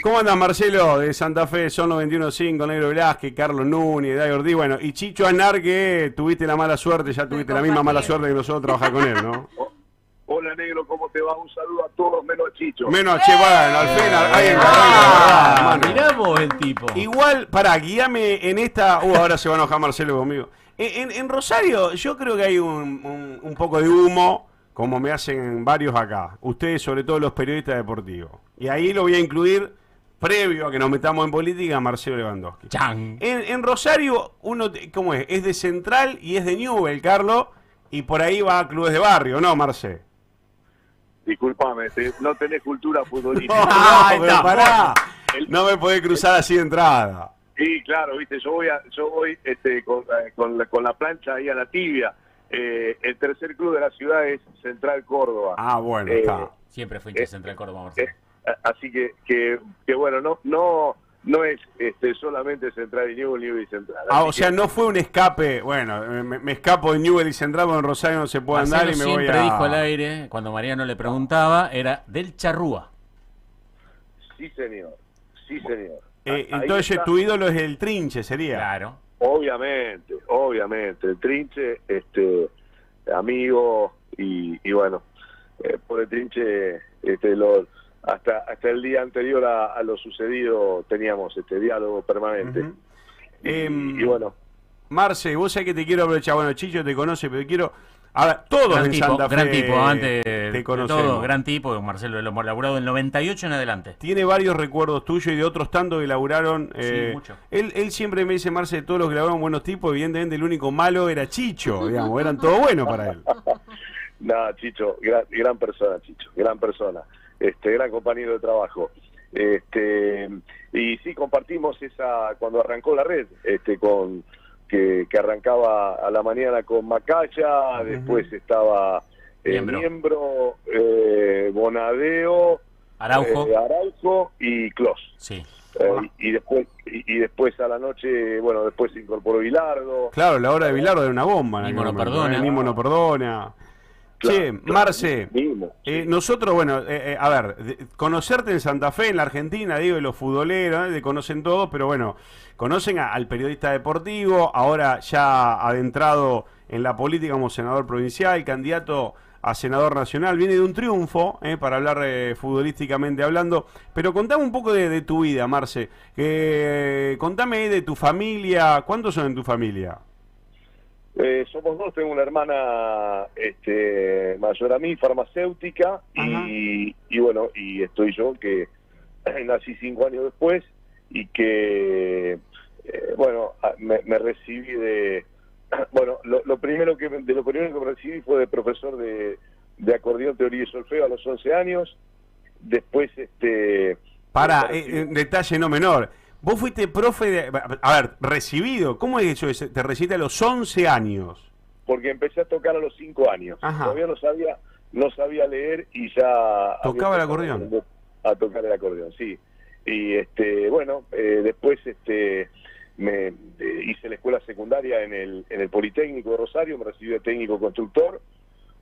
¿Cómo anda Marcelo de Santa Fe? Son los 21.5, Negro Velázquez, Carlos Núñez, David Ortiz, bueno, y Chicho Anar, que tuviste la mala suerte, ya tuviste la misma mala suerte que nosotros trabajar con él, ¿no? Hola negro, ¿cómo te va? Un saludo a todos, menos a Chicho. Menos, che, bueno, al fin hay en Ah, vos el tipo. Igual, pará, guíame en esta. Uh, ahora se va a enojar Marcelo conmigo. En, en- en Rosario, yo creo que hay un, un- un poco de humo, como me hacen varios acá. Ustedes, sobre todo los periodistas deportivos. Y ahí lo voy a incluir, previo a que nos metamos en política, Marcelo Lewandowski. Chan. En, en Rosario, uno, te- ¿cómo es? Es de Central y es de Newell, Carlos. Y por ahí va a clubes de barrio, ¿no, Marce? Disculpame, te- no tenés cultura No, futbolística. Pero está. pará. El- No me podés cruzar así de entrada. Sí, claro, viste, yo voy, a, yo voy este, con, eh, con la, con la plancha ahí a la tibia. Eh, el tercer club de la ciudad es Central Córdoba. Ah, bueno, Eh, está. Siempre fue hincha Eh, Central Córdoba, Eh, Marcelo. Así que, que, que bueno, no no no es este, solamente Central y Newell, Newell y Central. Ah, o sea, que- no fue un escape. Bueno, eh, me, me escapo de Newell y Central porque en Rosario no se puede andar y me voy siempre a. dijo al aire, cuando Mariano le preguntaba, era del Charrúa. Sí, señor. Sí, señor. Eh, Ahí entonces está. tu ídolo es el trinche, sería. Claro. Obviamente, obviamente. El Trinche, este, amigo y, y bueno, eh, por el Trinche, este, lo, hasta hasta el día anterior a, a lo sucedido teníamos este diálogo permanente. Em, y, bueno, Marce, vos sabés que te quiero aprovechar. Bueno, Chicho te conoce, pero quiero. A ver, todos Gran en tipo, Santa Fe gran tipo, antes te conocemos. todo, gran tipo, Marcelo lo hemos laburado del 98 en adelante. Tiene varios recuerdos tuyos y de otros tantos que laburaron. eh, mucho. Él, él siempre me dice, Marce, de todos los que laburaron buenos tipos, evidentemente el único malo era Chicho, digamos, eran todos buenos para él. nada, Chicho, gran, gran persona, Chicho, gran persona, este, gran compañero de trabajo. Este, y sí, compartimos esa, cuando arrancó la red, este, con que, que arrancaba a la mañana con Macaya, después estaba eh, Miembro. Miembro, eh, Bonadeo, Araujo. eh, Araujo y Clos. Sí. Eh, y, y después y, y después a la noche, bueno, después se incorporó Bilardo. Claro, la hora de Bilardo era una bomba. aquel no perdona. ¿eh? Mimo no perdona. Che, Marce, eh, nosotros, bueno, eh, eh, a ver, de- conocerte en Santa Fe, en la Argentina, digo, de los futboleros, ¿eh? te conocen todos, pero bueno, conocen a- al periodista deportivo, ahora ya adentrado en la política como senador provincial, candidato a senador nacional, viene de un triunfo, ¿eh? para hablar eh, futbolísticamente hablando, pero contame un poco de, de tu vida, Marce, que contame de tu familia, ¿cuántos son en tu familia? Eh, somos dos, tengo una hermana este, mayor a mí, farmacéutica, y, y bueno, y estoy yo que nací cinco años después y que, eh, bueno, me, me recibí de, bueno, lo, lo primero que, de lo primero que me recibí fue de profesor de, de acordeón, teoría y solfeo a los 11 años, después, este... Para, eh, eh, detalle no menor. Vos fuiste profe de... A ver, recibido. ¿Cómo es eso? Te recibiste a los 11 años. porque empecé a tocar a los cinco años. Ajá. Todavía no sabía, no sabía leer y ya Tocaba el acordeón. A tocar el acordeón, sí. Y este, bueno, eh, después este me eh, hice la escuela secundaria en el, en el Politécnico de Rosario, me recibí de técnico constructor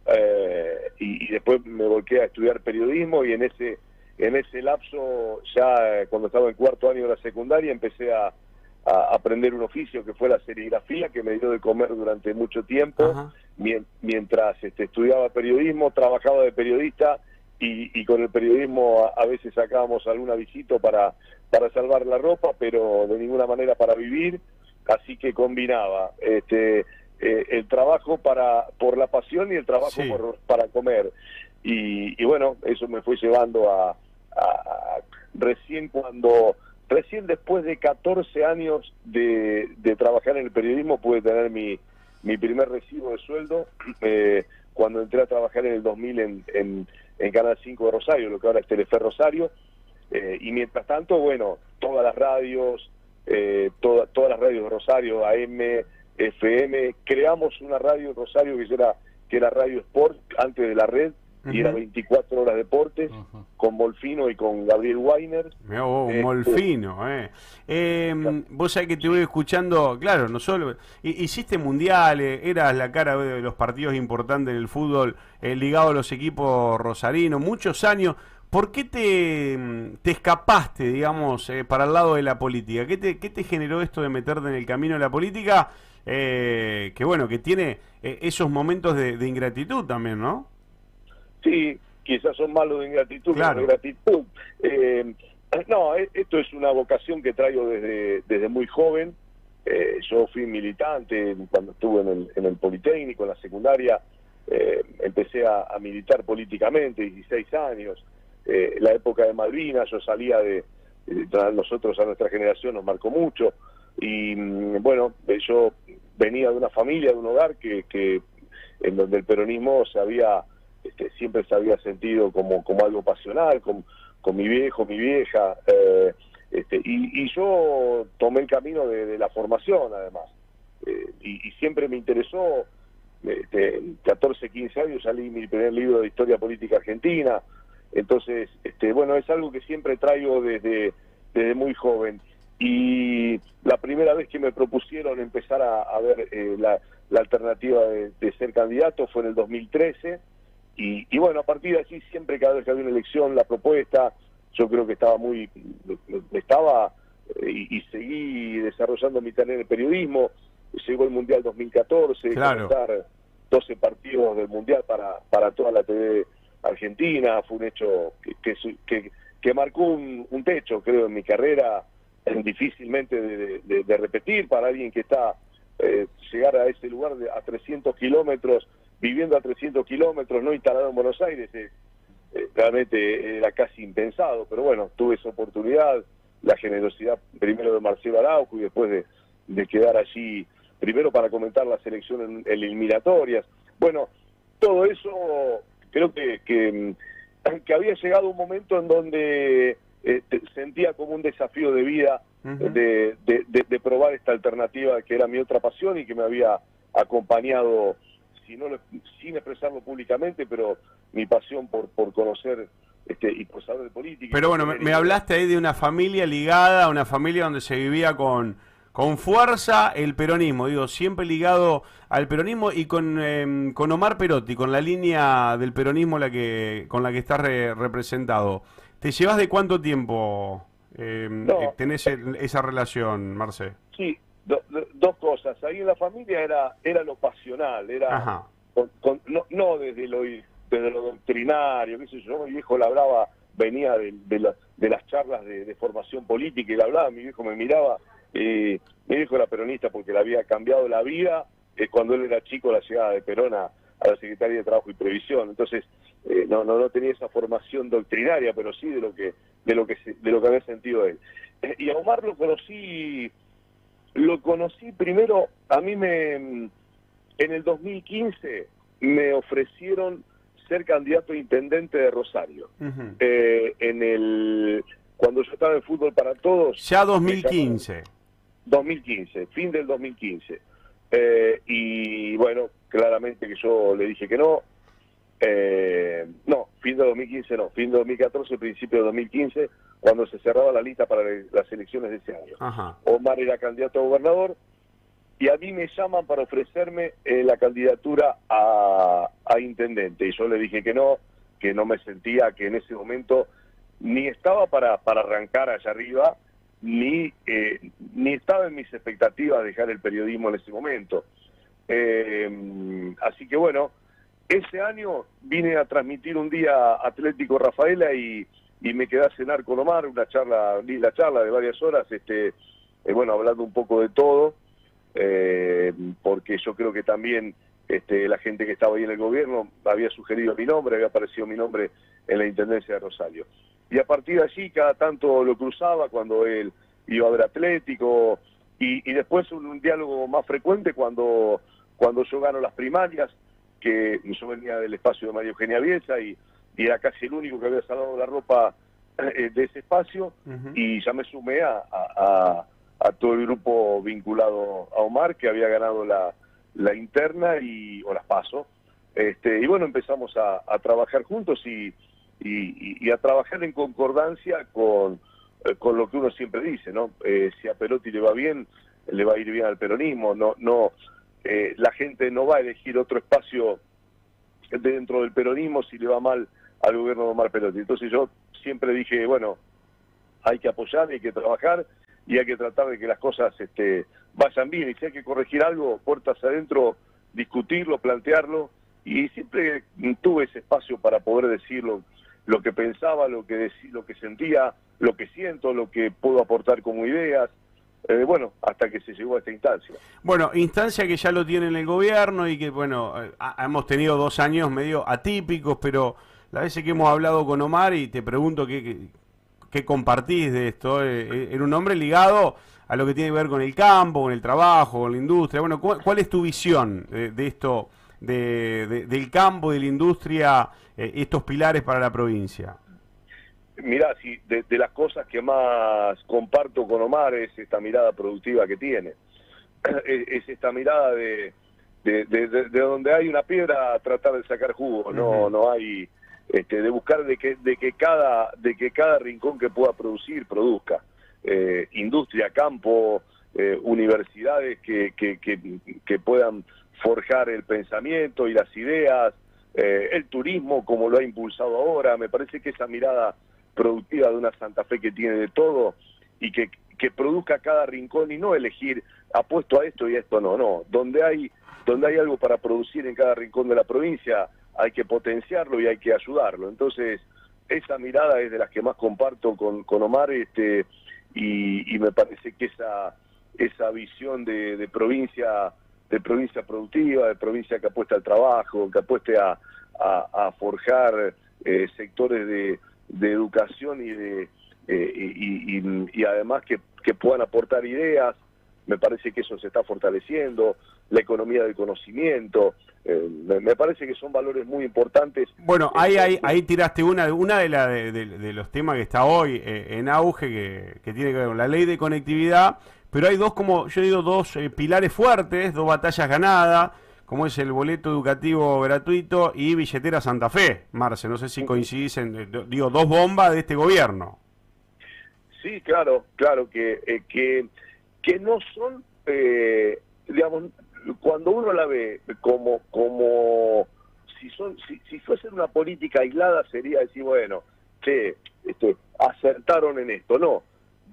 eh, y, y después me volqué a estudiar periodismo y en ese en ese lapso ya eh, cuando estaba en cuarto año de la secundaria empecé a, a aprender un oficio que fue la serigrafía que me dio de comer durante mucho tiempo Ajá. mientras este, estudiaba periodismo, trabajaba de periodista y, y con el periodismo a, a veces sacábamos alguna visita para, para salvar la ropa, pero de ninguna manera para vivir, así que combinaba este, eh, el trabajo para por la pasión y el trabajo Sí. por- para comer. Y, y bueno, eso me fue llevando a, recién cuando recién después de 14 años de, de trabajar en el periodismo pude tener mi, mi primer recibo de sueldo eh, cuando entré a trabajar en el 2000 en, en, en Canal 5 de Rosario, lo que ahora es Telefe Rosario. Eh, y mientras tanto, bueno, todas las radios, eh, toda- todas las radios de Rosario, AM, FM, creamos una radio Rosario que era, que era Radio Sport antes de la red y era Ujú. 24 horas deportes con Molfino y con Gabriel Weiner. Un Eh, molfino, eh. Eh, Vos sabés que te voy escuchando, claro, no solo. hi- Hiciste mundiales, eras la cara de los partidos importantes en el fútbol, eh, ligado a los equipos rosarinos, muchos años. ¿por qué te, te escapaste, digamos, eh, para el lado de la política? ¿Qué te, ¿Qué te generó esto de meterte en el camino de la política? Eh, que bueno, que tiene eh, esos momentos de, de, ingratitud también, ¿no? Sí, quizás son malos de ingratitud, claro. de gratitud. Eh, no, esto es una vocación que traigo desde, desde muy joven. Eh, yo fui militante cuando estuve en el, en el Politécnico, en la secundaria. Eh, empecé a, a, militar políticamente, 16 años. Eh, la época de Malvinas, yo salía de, de, nosotros a nuestra generación nos marcó mucho. Y mm, bueno, yo venía de una familia, de un hogar que, que en donde el peronismo se había, este, siempre se había sentido como, como algo pasional, con, con mi viejo, mi vieja. Eh, este, y, yo tomé el camino de, la formación, además. Eh, y, y, siempre me interesó, este, 14, 15 años salí mi primer libro de historia política argentina. Entonces, este, bueno, es algo que siempre traigo desde, desde muy joven. Y la primera vez que me propusieron empezar a, ver eh, la, la, alternativa de, ser candidato fue en el 2013. Y, y, bueno, a partir de allí, siempre cada vez que había una elección, la propuesta, yo creo que estaba muy, estaba eh, y, y, seguí desarrollando mi tarea en el periodismo. Llegó el Mundial 2014, claro. 12 partidos del Mundial para, para toda la TV argentina. Fue un hecho que, que, que, que marcó un, un, techo, creo, en mi carrera, difícilmente de, de, de repetir para alguien que está eh, llegar a ese lugar de, a 300 kilómetros, viviendo a 300 kilómetros, no instalado en Buenos Aires. Eh, eh, realmente era casi impensado, pero bueno, tuve esa oportunidad, la generosidad primero de Marcelo Araujo y después de, de quedar allí, primero para comentar las elecciones eliminatorias. Bueno, todo eso creo que, que, que había llegado un momento en donde eh, sentía como un desafío de vida uh -huh. de, de, de, de, probar esta alternativa que era mi otra pasión y que me había acompañado, si no lo, sin expresarlo públicamente, pero mi pasión por, por conocer este, y por saber de política. Pero bueno, me, me, hablaste ahí de una familia ligada, una familia donde se vivía con, con fuerza el peronismo, digo, siempre ligado al peronismo y con, eh, con Omar Perotti, con la línea del peronismo la que, con la que estás re, representado. ¿Te llevas de cuánto tiempo eh, no. tenés el, esa relación, Marce? Sí, do, do, dos cosas. Ahí en la familia era, era lo pasional, era con, con, no, no, desde lo desde lo doctrinario, qué sé yo, mi viejo la hablaba, venía de, de, la, de las charlas de, de, formación política y la hablaba, mi viejo me miraba, eh, mi viejo era peronista porque le había cambiado la vida eh, cuando él era chico la llegada de Perón a, a la Secretaría de Trabajo y Previsión, entonces eh, no, no, no tenía esa formación doctrinaria, pero sí de lo que, de lo que, de lo que había sentido él. Eh, y a Omar lo conocí, lo conocí primero, a mí me, en el 2015 me ofrecieron ser candidato a intendente de Rosario. Uh -huh. eh, en el cuando yo estaba en Fútbol para Todos. Ya 2015. 2015, fin del 2015. Eh, y bueno, claramente que yo le dije que no. Eh, no, fin de 2015 no, fin de 2014, principio de 2015, cuando se cerraba la lista para las elecciones de ese año. Ajá. Omar era candidato a gobernador y a mí me llaman para ofrecerme eh, la candidatura a, a, intendente y yo le dije que no, que no me sentía que en ese momento ni estaba para, para arrancar allá arriba, ni, eh, ni estaba en mis expectativas dejar el periodismo en ese momento. Eh, así que bueno, ese año vine a transmitir un día Atlético Rafaela y, y me quedé a cenar con Omar, una charla, la charla de varias horas, este, eh, bueno, hablando un poco de todo, eh, porque yo creo que también este, la gente que estaba ahí en el gobierno había sugerido mi nombre, había aparecido mi nombre en la Intendencia de Rosario. Y a partir de allí cada tanto lo cruzaba cuando él iba a ver Atlético y, y después un, un, diálogo más frecuente cuando, cuando yo gano las primarias, que yo venía del espacio de María Eugenia Bielsa y, y era casi el único que había salado la ropa eh, de ese espacio uh -huh. y ya me sumé a, a, a, todo el grupo vinculado a Omar que había ganado la, la interna y o las paso este y bueno empezamos a, a trabajar juntos y, y, y, a trabajar en concordancia con, eh, con lo que uno siempre dice no eh, si a Perotti le va bien le va a ir bien al peronismo no no eh, la gente no va a elegir otro espacio dentro del peronismo si le va mal al gobierno de Omar Perotti. Entonces yo siempre dije, bueno, hay que apoyar, hay que trabajar y hay que tratar de que las cosas este, vayan bien. Y si hay que corregir algo, puertas adentro, discutirlo, plantearlo. Y siempre tuve ese espacio para poder decirlo, lo que pensaba, lo que, lo que sentía, lo que siento, lo que puedo aportar como ideas. Eh, bueno, hasta que se llegó a esta instancia. Bueno, instancia que ya lo tiene en el gobierno y que, bueno, eh, hemos tenido dos años medio atípicos, pero la vez que hemos hablado con Omar y te pregunto qué, qué, compartís de esto, eh, era un hombre ligado a lo que tiene que ver con el campo, con el trabajo, con la industria. Bueno, ¿cuál, es tu visión de, esto, de, del campo, de la industria, estos pilares para la provincia? Mirá, si de, las cosas que más comparto con Omar es esta mirada productiva que tiene. Es, esta mirada de, de, donde hay una piedra tratar de sacar jugo, no, no hay este, de buscar de que, de que cada, de que cada rincón que pueda producir produzca. Eh, industria, campo, eh, universidades que, que, que, puedan forjar el pensamiento y las ideas, eh, el turismo como lo ha impulsado ahora, me parece que esa mirada productiva de una Santa Fe que tiene de todo y que, que produzca cada rincón y no elegir apuesto a esto y a esto no, no, donde hay donde hay algo para producir en cada rincón de la provincia hay que potenciarlo y hay que ayudarlo. Entonces, esa mirada es de las que más comparto con, con Omar este y, me parece que esa esa visión de, de, provincia de provincia productiva, de provincia que apuesta al trabajo, que apueste a, forjar eh, sectores de, educación y de eh, y, además que, puedan aportar ideas me parece que eso se está fortaleciendo la economía del conocimiento eh, me, parece que son valores muy importantes bueno ahí ahí, ahí tiraste una una de, la, de, los temas que está hoy eh, en auge que, que, tiene que ver con la ley de conectividad pero hay dos como yo digo dos pilares fuertes dos batallas ganadas como es el boleto educativo gratuito y billetera Santa Fe. Marce, no sé si coincidís en, eh, digo, dos bombas de este gobierno. Sí, claro, claro, que, eh, que, que no son, eh, digamos, cuando uno la ve como, como si, son, si, si fuese una política aislada sería decir, bueno, que este, acertaron en esto. No,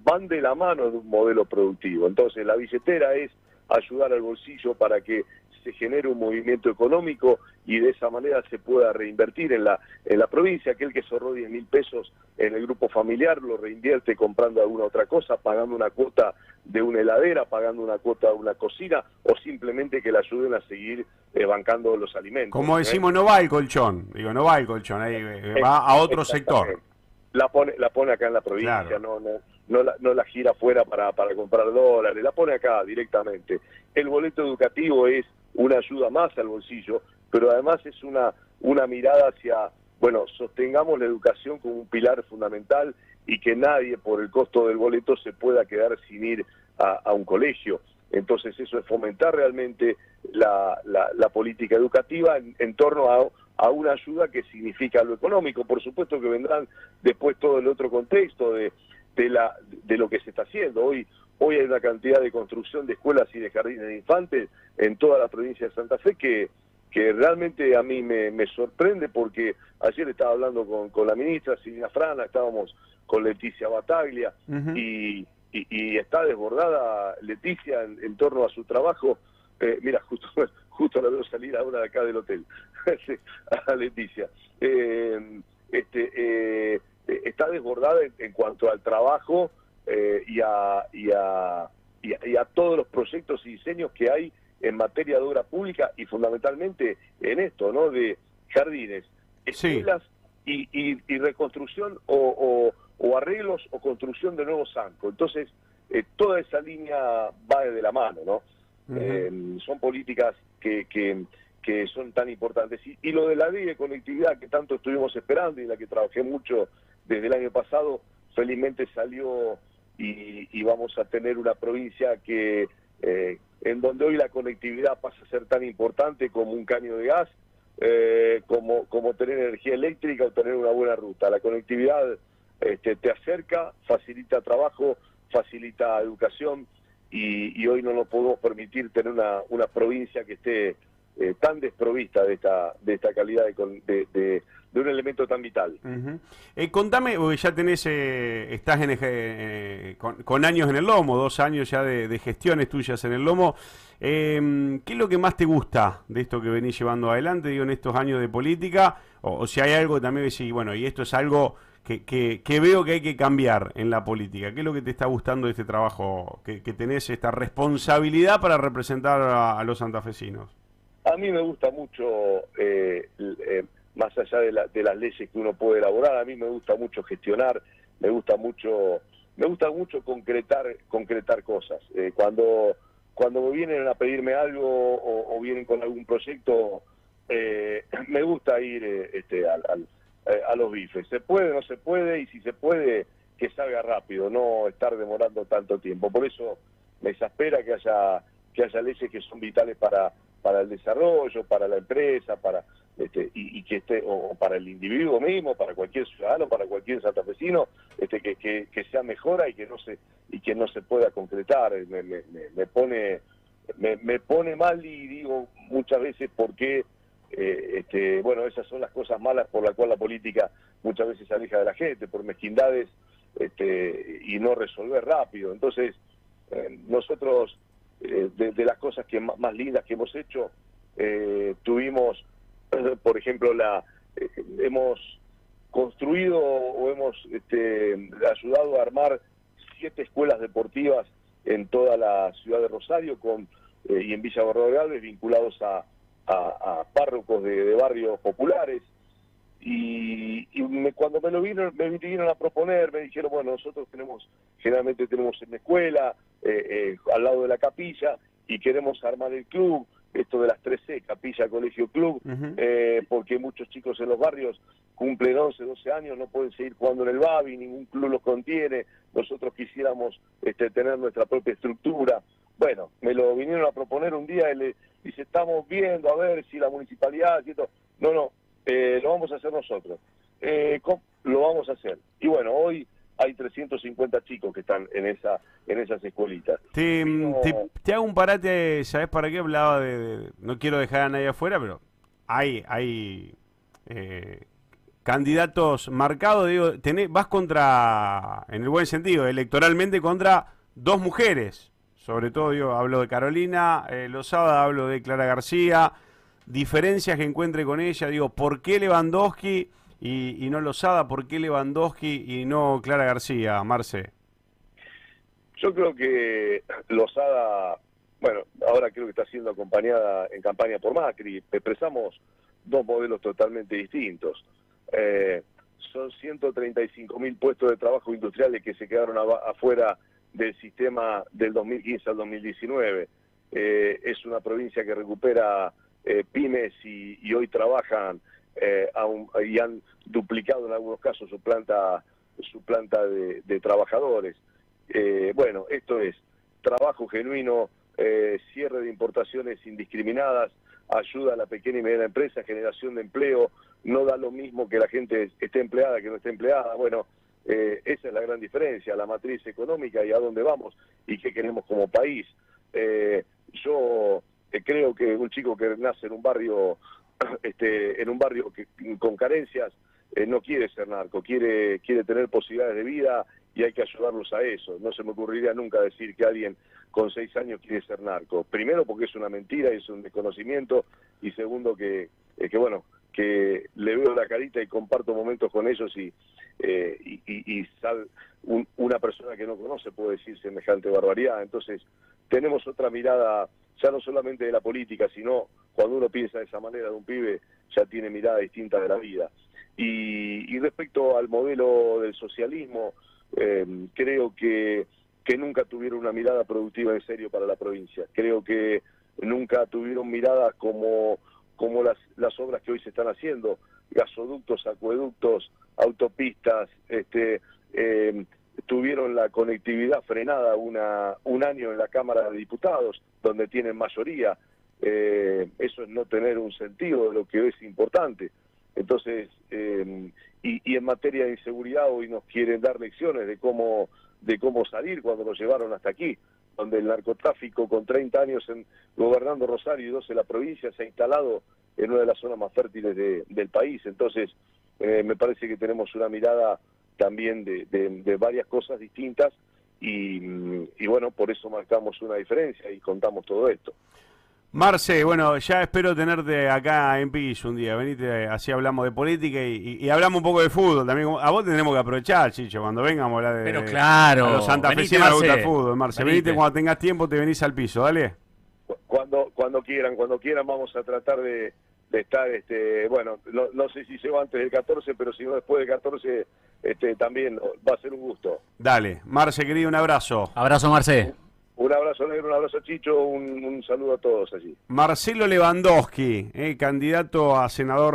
van de la mano de un modelo productivo. Entonces, la billetera es ayudar al bolsillo para que se genere un movimiento económico y de esa manera se pueda reinvertir en la, en la provincia. Aquel que ahorró 10 mil pesos en el grupo familiar lo reinvierte comprando alguna otra cosa, pagando una cuota de una heladera, pagando una cuota de una cocina o simplemente que le ayuden a seguir eh, bancando los alimentos. Como ¿eh? decimos, no va el colchón, digo, no va el colchón, ahí eh, va a otro sector. La pone, la pone acá en la provincia, no, no, no la, no la gira afuera para, para comprar dólares, la pone acá directamente. El boleto educativo es una ayuda más al bolsillo, pero además es una, una mirada hacia, bueno, sostengamos la educación como un pilar fundamental y que nadie por el costo del boleto se pueda quedar sin ir a, un colegio. Entonces eso es fomentar realmente la, la, política educativa en, torno a, a, una ayuda que significa lo económico. Por supuesto que vendrán después todo el otro contexto de, de, la, de lo que se está haciendo. Hoy, hoy hay una cantidad de construcción de escuelas y de jardines de infantes en toda la provincia de Santa Fe que, que realmente a mí me, me sorprende porque ayer estaba hablando con, con la ministra Silvina Frana, estábamos con Leticia Bataglia y, y, está desbordada Leticia en, torno a su trabajo. Eh, mira, justo, justo la veo salir ahora de acá del hotel, a Leticia. Eh, este, eh, está desbordada en, cuanto al trabajo eh, y, a, y, a, y, a, todos los proyectos y diseños que hay en materia de obra pública y fundamentalmente en esto, ¿no? De jardines, escuelas y, y, reconstrucción o, o, arreglos o construcción de nuevos zancos. Entonces, eh, toda esa línea va de la mano, ¿no? Eh, son políticas que, que, que, son tan importantes. Y, y lo de la ley de conectividad que tanto estuvimos esperando y en la que trabajé mucho desde el año pasado, felizmente salió y, vamos a tener una provincia que eh, en donde hoy la conectividad pasa a ser tan importante como un caño de gas, eh, como, como tener energía eléctrica o tener una buena ruta. La conectividad este, te acerca, facilita trabajo, facilita educación y, hoy no nos podemos permitir tener una, una provincia que esté eh, tan desprovista de esta, de esta calidad de, de, un elemento tan vital. Eh, contame, ya tenés, eh, estás en, con, años en el lomo, dos años ya de, gestiones tuyas en el lomo. Em, ¿Qué es lo que más te gusta de esto que venís llevando adelante, digo, en estos años de política? O, si hay algo que también decís, bueno, y esto es algo que, que, veo que hay que cambiar en la política. ¿Qué es lo que te está gustando de este trabajo, que, tenés esta responsabilidad para representar a los santafesinos? A mí me gusta mucho, eh, eh, más allá de, las leyes que uno puede elaborar, a mí me gusta mucho gestionar, me gusta mucho, me gusta mucho concretar, concretar cosas. Eh, cuando cuando me vienen a pedirme algo o, vienen con algún proyecto, me gusta ir este, a los bifes. Se puede, no se puede, y si se puede, que salga rápido, no estar demorando tanto tiempo. Por eso me exaspera que haya que haya leyes que son vitales para para el desarrollo, para la empresa, para este, y, que esté, o, para el individuo mismo, para cualquier ciudadano, para cualquier santafesino, este, que, que, sea mejora y que no se y que no se pueda concretar. Me, me, me pone me, me, pone mal y digo muchas veces por qué, eh, este, bueno, esas son las cosas malas por las cuales la política muchas veces se aleja de la gente, por mezquindades este, y no resolver rápido. Entonces, eh, nosotros eh, de, las cosas que más, lindas que hemos hecho. Eh, tuvimos, por ejemplo, la eh, hemos construido o hemos este, ayudado a armar siete escuelas deportivas en toda la ciudad de Rosario con y en Villa Barrio vinculados a, párrocos de, barrios populares. Y, cuando me lo vino, me vinieron a proponer, me dijeron, bueno, nosotros tenemos, generalmente tenemos en la escuela, eh, eh, al lado de la capilla y queremos armar el club, esto de las 13, capilla, colegio, club, eh, porque muchos chicos en los barrios cumplen 11, 12 años, no pueden seguir jugando en el Babi, ningún club los contiene, nosotros quisiéramos este, tener nuestra propia estructura. Bueno, me lo vinieron a proponer un día y le dice, estamos viendo a ver si la municipalidad, no, no, lo vamos a hacer nosotros, lo vamos a hacer. Y bueno, hoy hay 350 chicos que están en esa en esas escuelitas. Te, te, hago un parate, ¿sabes para qué hablaba de, No quiero dejar a nadie afuera, pero hay, hay eh, candidatos marcados, digo, tenés, vas contra, en el buen sentido, electoralmente contra dos mujeres. Sobre todo, yo hablo de Carolina eh, Lozada, hablo de Clara García, diferencias que encuentre con ella, digo, ¿por qué Lewandowski y, no Lozada, ¿por qué Lewandowski y no Clara García, Marce? Yo creo que Lozada, bueno, ahora creo que está siendo acompañada en campaña por Macri, expresamos dos modelos totalmente distintos. Eh, son 135 mil puestos de trabajo industriales que se quedaron afuera del sistema del 2015 al 2019. Eh, es una provincia que recupera eh, pymes y, hoy trabajan eh, y han duplicado en algunos casos su planta su planta de, trabajadores. Eh, bueno, esto es trabajo genuino, eh, cierre de importaciones indiscriminadas, ayuda a la pequeña y mediana empresa, generación de empleo, no da lo mismo que la gente esté empleada que no esté empleada. Bueno, esa es la gran diferencia, la matriz económica y a dónde vamos y qué queremos como país. yo creo que un chico que nace en un barrio este, en un barrio que, con carencias eh, no quiere ser narco, quiere, quiere tener posibilidades de vida y hay que ayudarlos a eso. No se me ocurriría nunca decir que alguien con seis años quiere ser narco. Primero porque es una mentira y es un desconocimiento y segundo que, eh, que bueno, que le veo la carita y comparto momentos con ellos y, eh, y, sal, una persona que no conoce puede decir semejante barbaridad. Entonces tenemos otra mirada ya no solamente de la política, sino cuando uno piensa de esa manera de un pibe, ya tiene mirada distinta de la vida. Y, respecto al modelo del socialismo, em, creo que, que nunca tuvieron una mirada productiva en serio para la provincia. Creo que nunca tuvieron miradas como, como las, las obras que hoy se están haciendo, gasoductos, acueductos, autopistas, este, eh, tuvieron la conectividad frenada una, un año en la Cámara de Diputados, donde tienen mayoría. Eh, eso es no tener un sentido de lo que es importante. Entonces, eh, y, en materia de inseguridad hoy nos quieren dar lecciones de cómo de cómo salir cuando lo llevaron hasta aquí, donde el narcotráfico con 30 años en, gobernando Rosario y 12 la provincia se ha instalado en una de las zonas más fértiles del país. Entonces, eh, me parece que tenemos una mirada también de, varias cosas distintas y, y bueno, por eso marcamos una diferencia y contamos todo esto. Marce, bueno, ya espero tenerte acá en piso un día. Venite, así hablamos de política y, hablamos un poco de fútbol también. A vos tenemos que aprovechar, Chicho, cuando vengamos a hablar de. Pero claro. A los santafesinos gusta el fútbol, Marce. Venite. cuando tengas tiempo, te venís al piso, dale. Cuando, cuando quieran, cuando quieran, vamos a tratar de, estar, este, bueno, no, sé si llego antes del 14, pero si no después del 14, este, también va a ser un gusto. Dale, Marce, querido, un abrazo. Abrazo, Marce. Un abrazo negro, un abrazo Chicho, un, saludo a todos allí. Marcelo Lewandowski, eh, candidato a senador